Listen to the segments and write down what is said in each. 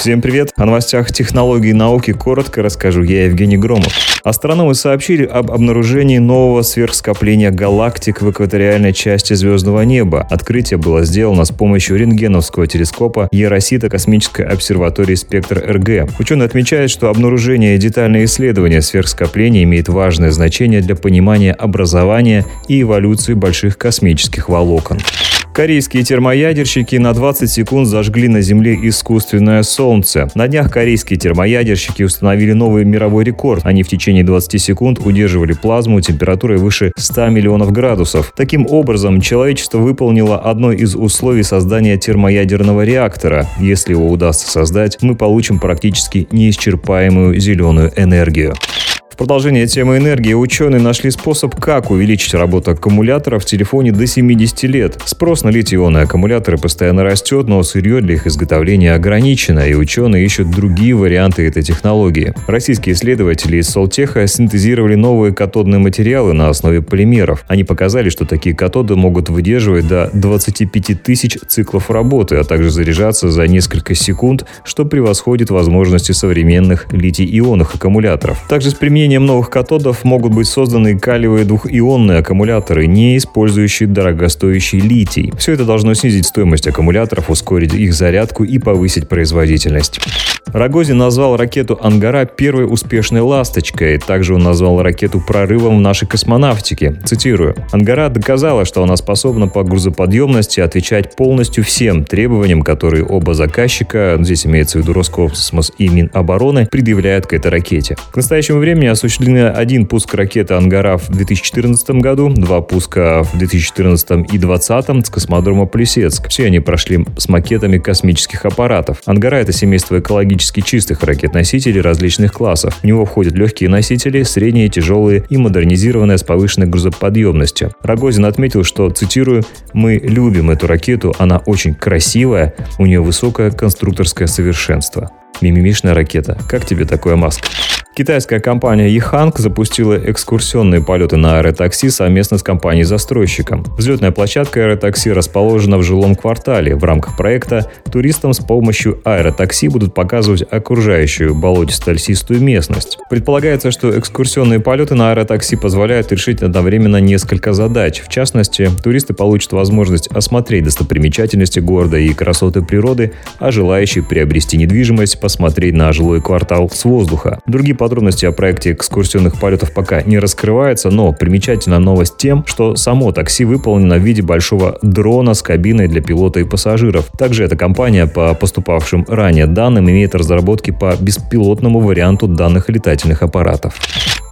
Всем привет! О новостях технологий и науки коротко расскажу я, Евгений Громов. Астрономы сообщили об обнаружении нового сверхскопления галактик в экваториальной части звездного неба. Открытие было сделано с помощью рентгеновского телескопа Еросита космической обсерватории «Спектр РГ». Ученые отмечают, что обнаружение и детальное исследование сверхскопления имеет важное значение для понимания образования и эволюции больших космических волокон. Корейские термоядерщики на 20 секунд зажгли на Земле искусственное солнце. На днях корейские термоядерщики установили новый мировой рекорд. Они в течение 20 секунд удерживали плазму температурой выше 100 миллионов градусов. Таким образом, человечество выполнило одно из условий создания термоядерного реактора. Если его удастся создать, мы получим практически неисчерпаемую зеленую энергию продолжение темы энергии ученые нашли способ, как увеличить работу аккумулятора в телефоне до 70 лет. Спрос на литий-ионные аккумуляторы постоянно растет, но сырье для их изготовления ограничено, и ученые ищут другие варианты этой технологии. Российские исследователи из Солтеха синтезировали новые катодные материалы на основе полимеров. Они показали, что такие катоды могут выдерживать до 25 тысяч циклов работы, а также заряжаться за несколько секунд, что превосходит возможности современных литий-ионных аккумуляторов. Также с применением применением новых катодов могут быть созданы калиевые двухионные аккумуляторы, не использующие дорогостоящий литий. Все это должно снизить стоимость аккумуляторов, ускорить их зарядку и повысить производительность. Рогозин назвал ракету «Ангара» первой успешной «ласточкой». Также он назвал ракету прорывом в нашей космонавтике. Цитирую. «Ангара доказала, что она способна по грузоподъемности отвечать полностью всем требованиям, которые оба заказчика, здесь имеется в виду Роскосмос и Минобороны, предъявляют к этой ракете. К настоящему времени осуществлены один пуск ракеты «Ангара» в 2014 году, два пуска в 2014 и 2020 с космодрома Плесецк. Все они прошли с макетами космических аппаратов. «Ангара» — это семейство экологических экологически чистых ракет-носителей различных классов. В него входят легкие носители, средние, тяжелые и модернизированные с повышенной грузоподъемностью. Рогозин отметил, что, цитирую, «Мы любим эту ракету, она очень красивая, у нее высокое конструкторское совершенство». Мимимишная ракета. Как тебе такое, Маск? Китайская компания Yihang запустила экскурсионные полеты на аэротакси совместно с компанией-застройщиком. Взлетная площадка аэротакси расположена в жилом квартале. В рамках проекта туристам с помощью аэротакси будут показывать окружающую болотисто-льсистую местность. Предполагается, что экскурсионные полеты на аэротакси позволяют решить одновременно несколько задач. В частности, туристы получат возможность осмотреть достопримечательности города и красоты природы, а желающие приобрести недвижимость посмотреть на жилой квартал с воздуха. Другие подробности о проекте экскурсионных полетов пока не раскрываются, но примечательна новость тем, что само такси выполнено в виде большого дрона с кабиной для пилота и пассажиров. Также эта компания, по поступавшим ранее данным, имеет разработки по беспилотному варианту данных летательных аппаратов.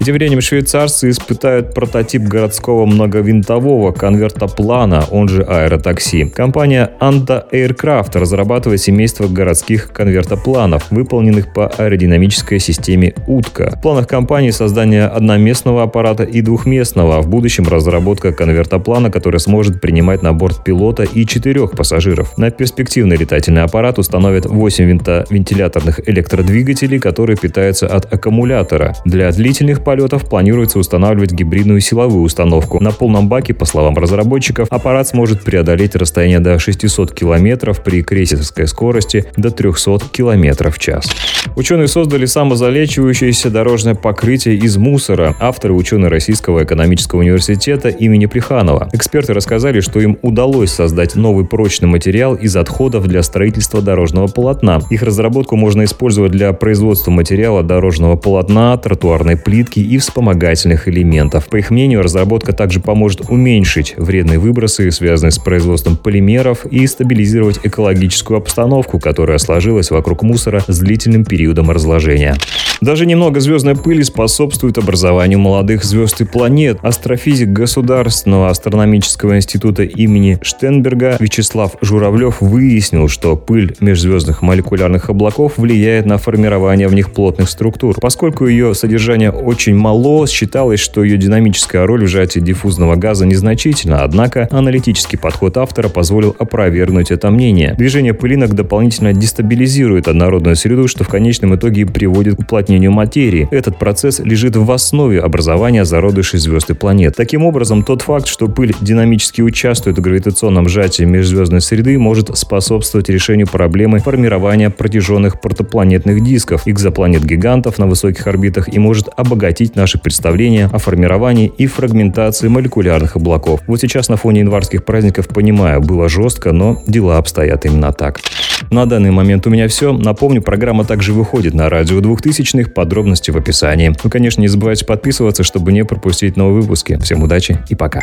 И тем временем швейцарцы испытают прототип городского многовинтового конвертоплана, он же аэротакси. Компания Anta Aircraft разрабатывает семейство городских конвертопланов, выполненных по аэродинамической системе «Утка». В планах компании создание одноместного аппарата и двухместного, а в будущем разработка конвертоплана, который сможет принимать на борт пилота и четырех пассажиров. На перспективный летательный аппарат установят 8 винтовентиляторных электродвигателей, которые питаются от аккумулятора. Для длительных полетов планируется устанавливать гибридную силовую установку. На полном баке, по словам разработчиков, аппарат сможет преодолеть расстояние до 600 км при крейсерской скорости до 300 км в час. Ученые создали самозалечивающееся дорожное покрытие из мусора. Авторы ученые Российского экономического университета имени Плеханова. Эксперты рассказали, что им удалось создать новый прочный материал из отходов для строительства дорожного полотна. Их разработку можно использовать для производства материала дорожного полотна, тротуарной плитки пластики и вспомогательных элементов. По их мнению, разработка также поможет уменьшить вредные выбросы, связанные с производством полимеров, и стабилизировать экологическую обстановку, которая сложилась вокруг мусора с длительным периодом разложения. Даже немного звездной пыли способствует образованию молодых звезд и планет. Астрофизик Государственного астрономического института имени Штенберга Вячеслав Журавлев выяснил, что пыль межзвездных молекулярных облаков влияет на формирование в них плотных структур. Поскольку ее содержание очень мало, считалось, что ее динамическая роль в сжатии диффузного газа незначительна, однако аналитический подход автора позволил опровергнуть это мнение. Движение пылинок дополнительно дестабилизирует однородную среду, что в конечном итоге приводит к уплотнению уплотнению материи. Этот процесс лежит в основе образования зародышей звезд и планет. Таким образом, тот факт, что пыль динамически участвует в гравитационном сжатии межзвездной среды, может способствовать решению проблемы формирования протяженных протопланетных дисков, экзопланет-гигантов на высоких орбитах и может обогатить наши представления о формировании и фрагментации молекулярных облаков. Вот сейчас на фоне январских праздников понимаю, было жестко, но дела обстоят именно так. На данный момент у меня все. Напомню, программа также выходит на радио 2000-х, подробности в описании. Ну, конечно, не забывайте подписываться, чтобы не пропустить новые выпуски. Всем удачи и пока.